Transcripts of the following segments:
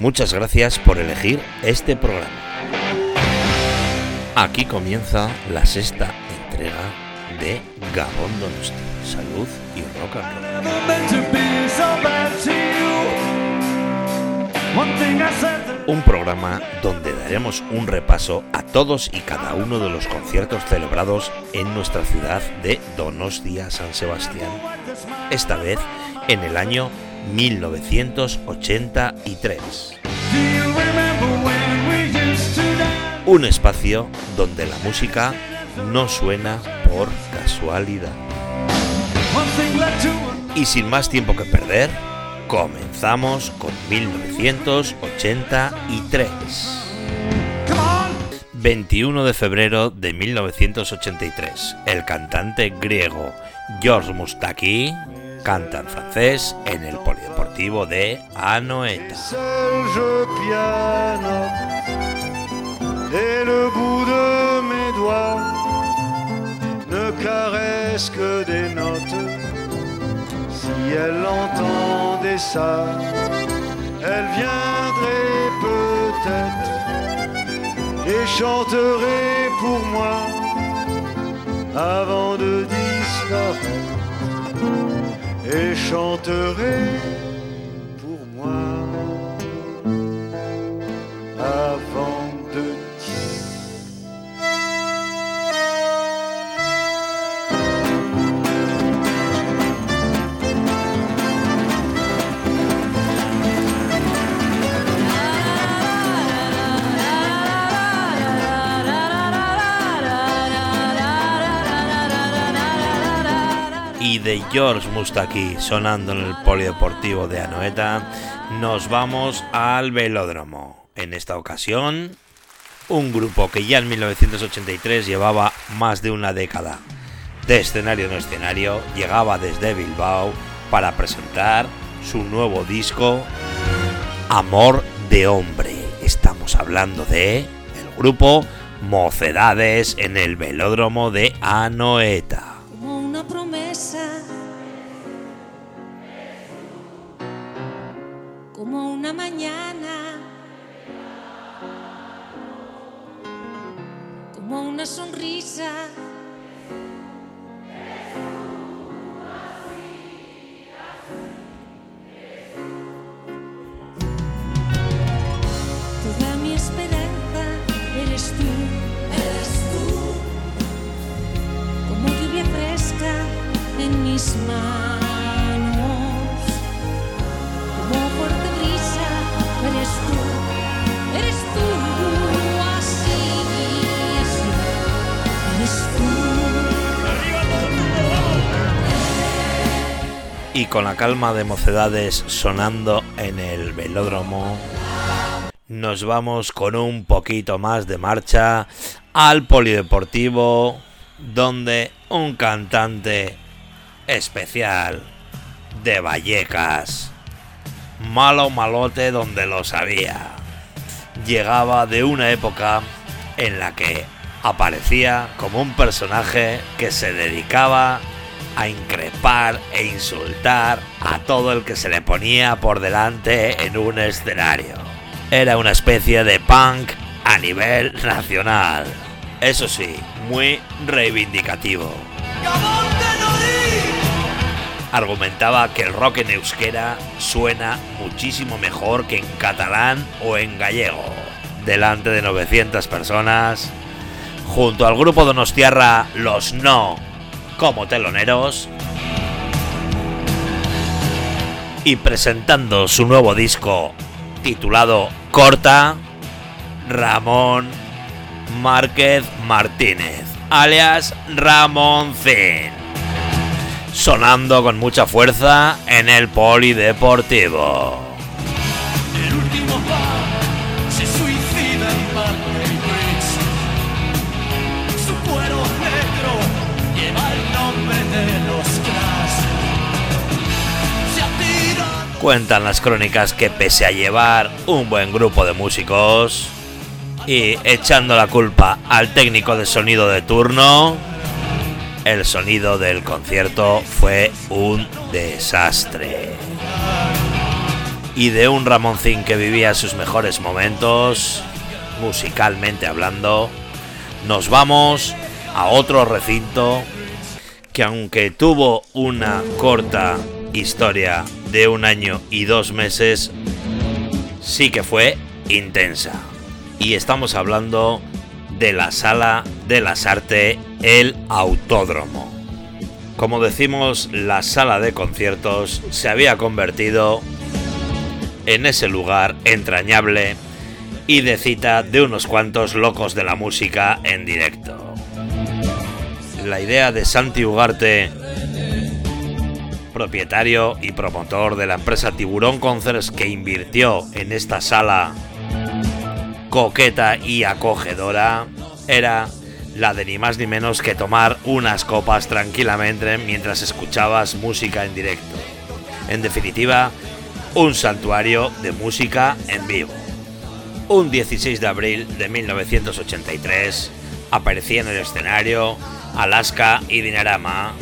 Muchas gracias por elegir este programa. Aquí comienza la sexta entrega de Gabón Donosti. Salud y rock and roll. Un programa donde daremos un repaso a todos y cada uno de los conciertos celebrados en nuestra ciudad de Donostia San Sebastián. Esta vez en el año 1983. Un espacio donde la música no suena por casualidad. Y sin más tiempo que perder, comenzamos con 1983. 21 de febrero de 1983, el cantante griego George Moustaki canta en francés en el polideportivo de Anoeta. Et le bout de mes doigts ne caresse que des notes. Si elle entendait ça, elle viendrait peut-être et chanterait pour moi avant de disparaître et chanterai de George Mustaki sonando en el polideportivo de Anoeta, nos vamos al velódromo. En esta ocasión, un grupo que ya en 1983 llevaba más de una década de escenario en escenario, llegaba desde Bilbao para presentar su nuevo disco Amor de Hombre. Estamos hablando de el grupo Mocedades en el velódromo de Anoeta. como una mañana, como una sonrisa. Y con la calma de mocedades sonando en el velódromo, nos vamos con un poquito más de marcha al polideportivo, donde un cantante especial de Vallecas, malo malote donde lo sabía, llegaba de una época en la que aparecía como un personaje que se dedicaba increpar e insultar a todo el que se le ponía por delante en un escenario. Era una especie de punk a nivel nacional. Eso sí, muy reivindicativo. Argumentaba que el rock en euskera suena muchísimo mejor que en catalán o en gallego. Delante de 900 personas, junto al grupo donostiarra Los No como teloneros y presentando su nuevo disco titulado Corta, Ramón Márquez Martínez, alias Ramoncín, sonando con mucha fuerza en el polideportivo. Cuentan las crónicas que pese a llevar un buen grupo de músicos y echando la culpa al técnico de sonido de turno, el sonido del concierto fue un desastre. y de un Ramoncín que vivía sus mejores momentos, musicalmente hablando, nos vamos a otro recinto que aunque tuvo una corta historia de un año y dos meses, sí que fue intensa. Y estamos hablando de la Sala de las Artes, el Autódromo. Como decimos, la sala de conciertos se había convertido en ese lugar entrañable y de cita de unos cuantos locos de la música en directo. La idea de Santi Ugarte, propietario y promotor de la empresa Tiburón Concerts que invirtió en esta sala coqueta y acogedora, era la de ni más ni menos que tomar unas copas tranquilamente mientras escuchabas música en directo. En definitiva, un santuario de música en vivo. Un 16 de abril de 1983 aparecía en el escenario Alaska y Dinarama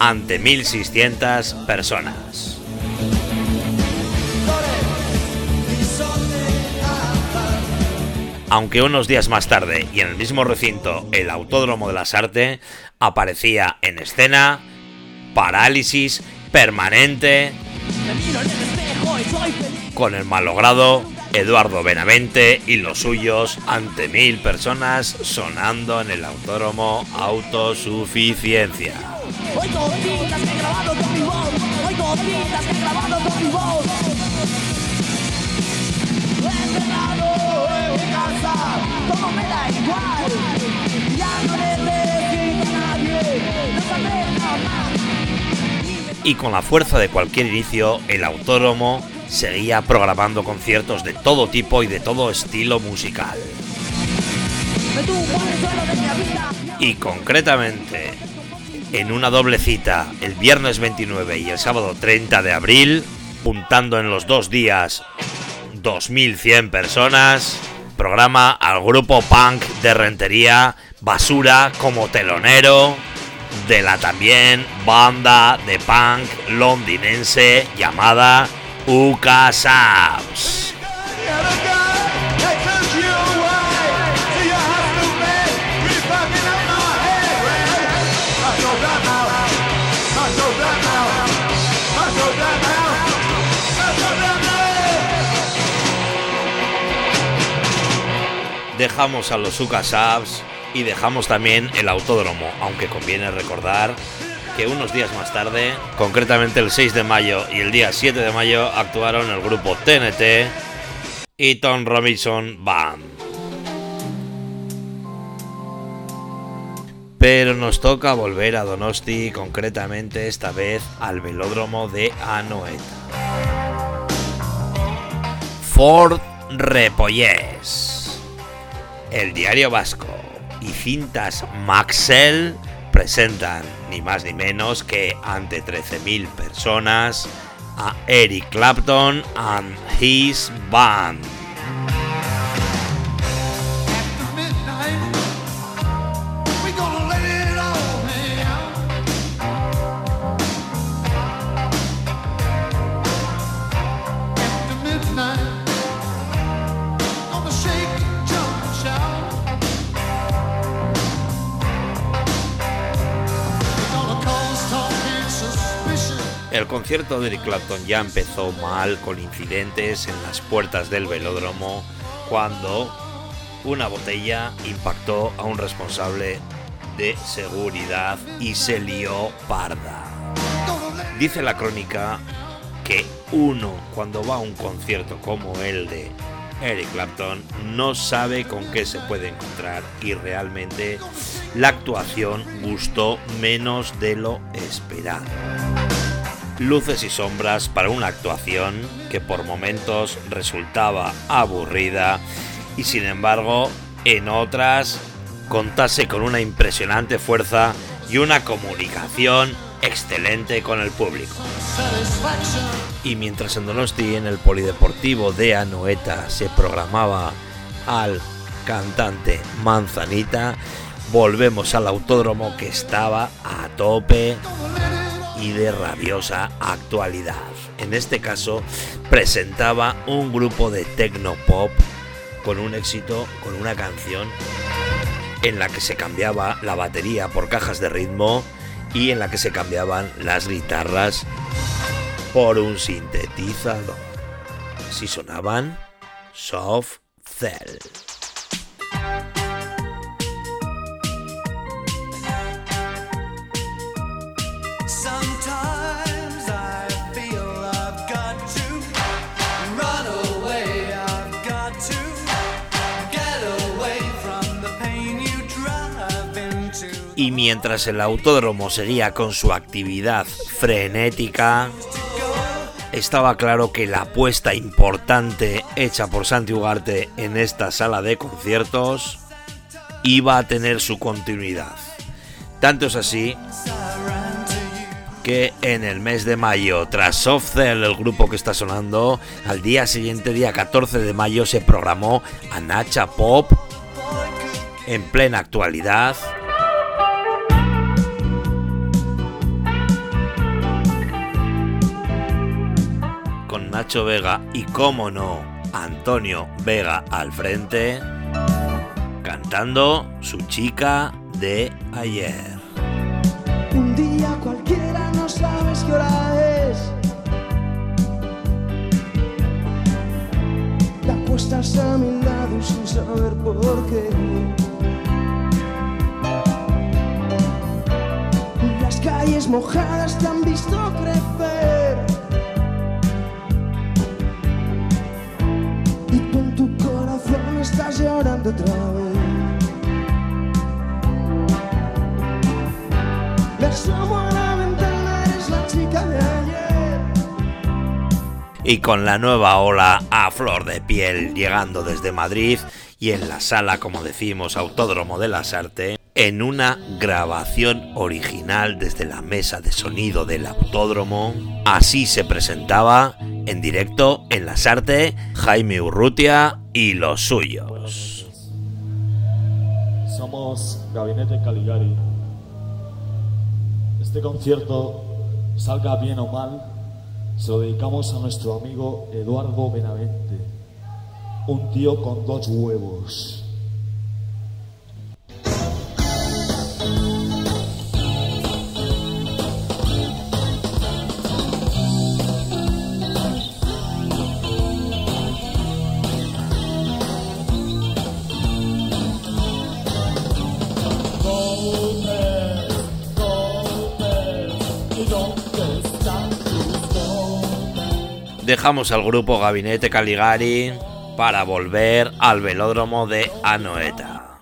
ante 1600 personas. Aunque unos días más tarde y en el mismo recinto, el Autódromo de las Artes aparecía en escena Parálisis Permanente con el malogrado Eduardo Benavente y los suyos ante mil personas sonando en el autódromo Autosuficiencia. Y con la fuerza de cualquier inicio, el autódromo seguía programando conciertos de todo tipo y de todo estilo musical. Y concretamente, en una doble cita, el viernes 29 y el sábado 30 de abril, puntando en los dos días 2.100 personas, programa al grupo punk de Rentería Basura como telonero de la también banda de punk londinense llamada Uka Sabs. Dejamos a los Uka Sabs y dejamos también el autódromo, aunque conviene recordar que unos días más tarde, concretamente el 6 de mayo y el día 7 de mayo, actuaron el grupo TNT y Tom Robinson Band. Pero nos toca volver a Donosti, concretamente esta vez al velódromo de Anoeta. Ford Repollés, el diario vasco y cintas Maxell presentan ni más ni menos que ante 13.000 personas a Eric Clapton and his band. Concierto de Eric Clapton ya empezó mal con incidentes en las puertas del velódromo cuando una botella impactó a un responsable de seguridad y se lió parda. Dice la crónica que uno cuando va a un concierto como el de Eric Clapton no sabe con qué se puede encontrar y realmente la actuación gustó menos de lo esperado luces y sombras para una actuación que por momentos resultaba aburrida y sin embargo en otras contase con una impresionante fuerza y una comunicación excelente con el público. Y mientras en Donosti, en el Polideportivo de Anoeta, se programaba al cantante Manzanita, volvemos al autódromo que estaba a tope y de rabiosa actualidad. En este caso, presentaba un grupo de techno pop con un éxito, con una canción en la que se cambiaba la batería por cajas de ritmo y en la que se cambiaban las guitarras por un sintetizador. Si sonaban Soft Cell. Y mientras el autódromo seguía con su actividad frenética, estaba claro que la apuesta importante hecha por Santi Ugarte en esta sala de conciertos iba a tener su continuidad. Tanto es así que en el mes de mayo, tras Soft el grupo que está sonando, al día siguiente, día 14 de mayo, se programó a Nacha Pop en plena actualidad Nacho Vega y, como no, Antonio Vega al frente, cantando su chica de ayer. Un día cualquiera no sabes qué hora es. Te acuestas a mi lado sin saber por qué. Las calles mojadas te han visto crecer. Y con la nueva ola a flor de piel llegando desde Madrid y en la sala, como decimos, Autódromo de las Artes, en una grabación original desde la mesa de sonido del autódromo. Así se presentaba en directo en las artes Jaime Urrutia y los suyos. Somos Gabinete Caligari. Este concierto, salga bien o mal, se lo dedicamos a nuestro amigo Eduardo Benavente, un tío con dos huevos. Dejamos al grupo Gabinete Caligari para volver al velódromo de Anoeta.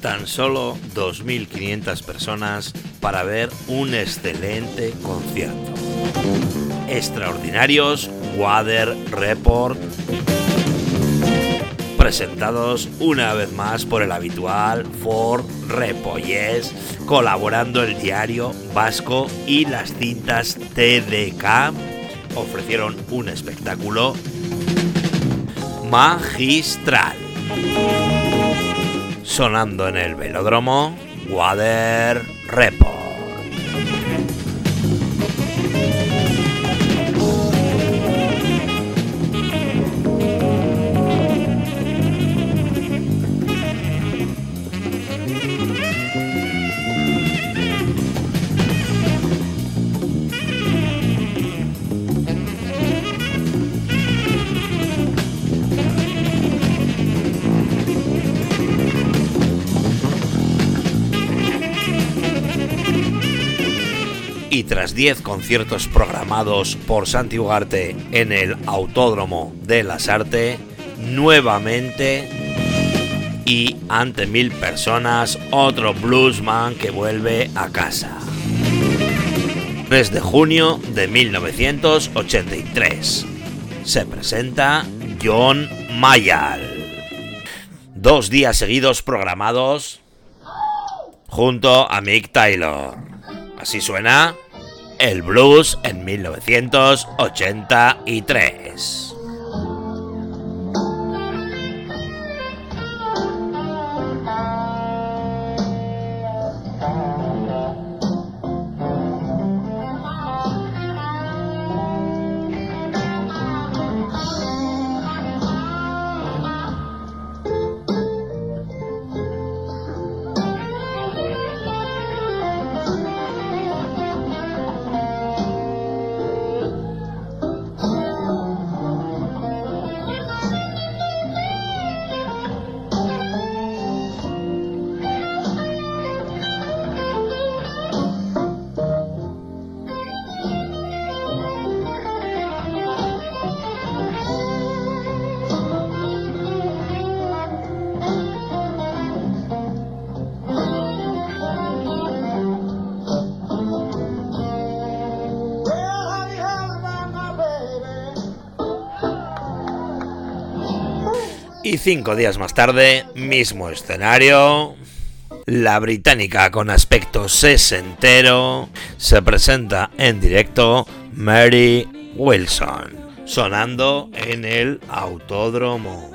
Tan solo 2.500 personas para ver un excelente concierto. Extraordinarios Water Report presentados una vez más por el habitual Ford Repollés, colaborando el diario Vasco y las cintas TDK, ofrecieron un espectáculo magistral. Sonando en el velódromo, Water Report. Y tras 10 conciertos programados por Santi Ugarte en el Autódromo de las Artes, nuevamente y ante mil personas, otro bluesman que vuelve a casa. 3 de junio de 1983. Se presenta John Mayall. Dos días seguidos programados junto a Mick Taylor. Así suena el blues en 1983. Y cinco días más tarde, mismo escenario, la británica con aspecto sesentero se presenta en directo Mary Wilson, sonando en el autódromo.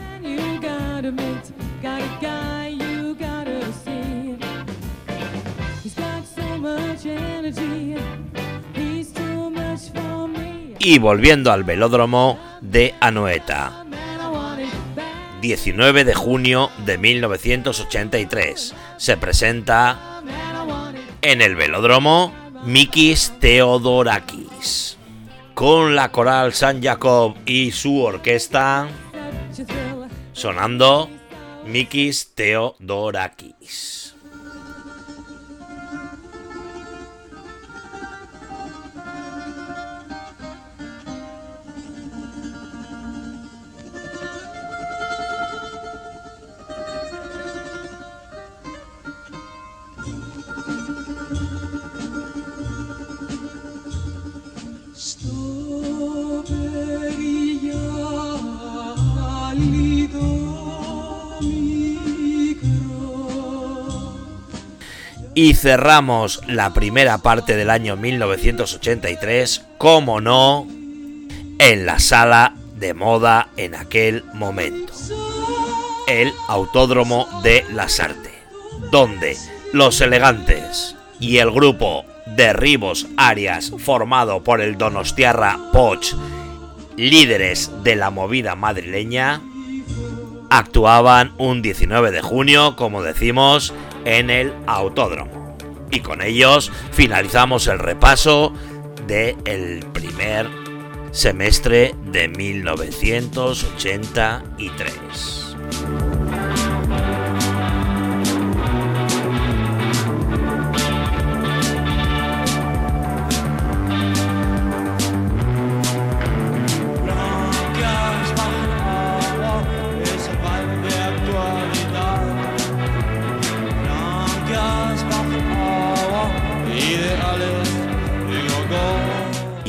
Y volviendo al velódromo de Anoeta. 19 de junio de 1983. Se presenta en el velódromo Mikis Theodorakis. Con la coral San Jacob y su orquesta sonando Mikis Theodorakis. Y cerramos la primera parte del año 1983, como no, en la sala de moda en aquel momento. El Autódromo de las Artes, donde los elegantes y el grupo Derribos Arias, formado por el Donostiarra Poch, líderes de la movida madrileña, actuaban un 19 de junio, como decimos, en el autódromo. Y con ellos finalizamos el repaso del primer semestre de 1983.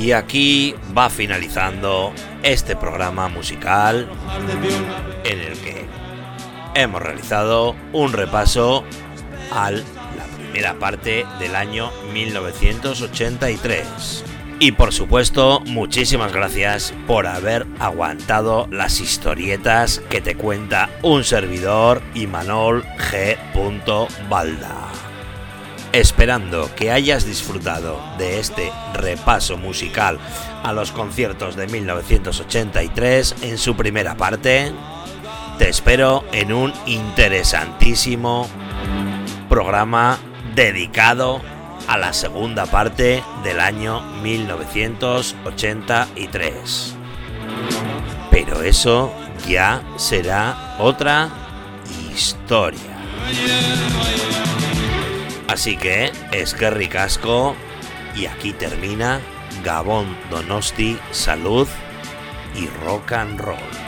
Y aquí va finalizando este programa musical en el que hemos realizado un repaso a la primera parte del año 1983. Y por supuesto, muchísimas gracias por haber aguantado las historietas que te cuenta un servidor Imanol G. Balda esperando que hayas disfrutado de este repaso musical a los conciertos de 1983 en su primera parte. Te espero en un interesantísimo programa dedicado a la segunda parte del año 1983. Pero eso ya será otra historia. Así que es que ricasco y aquí termina Gabón Donosti, Salud y Rock and Roll.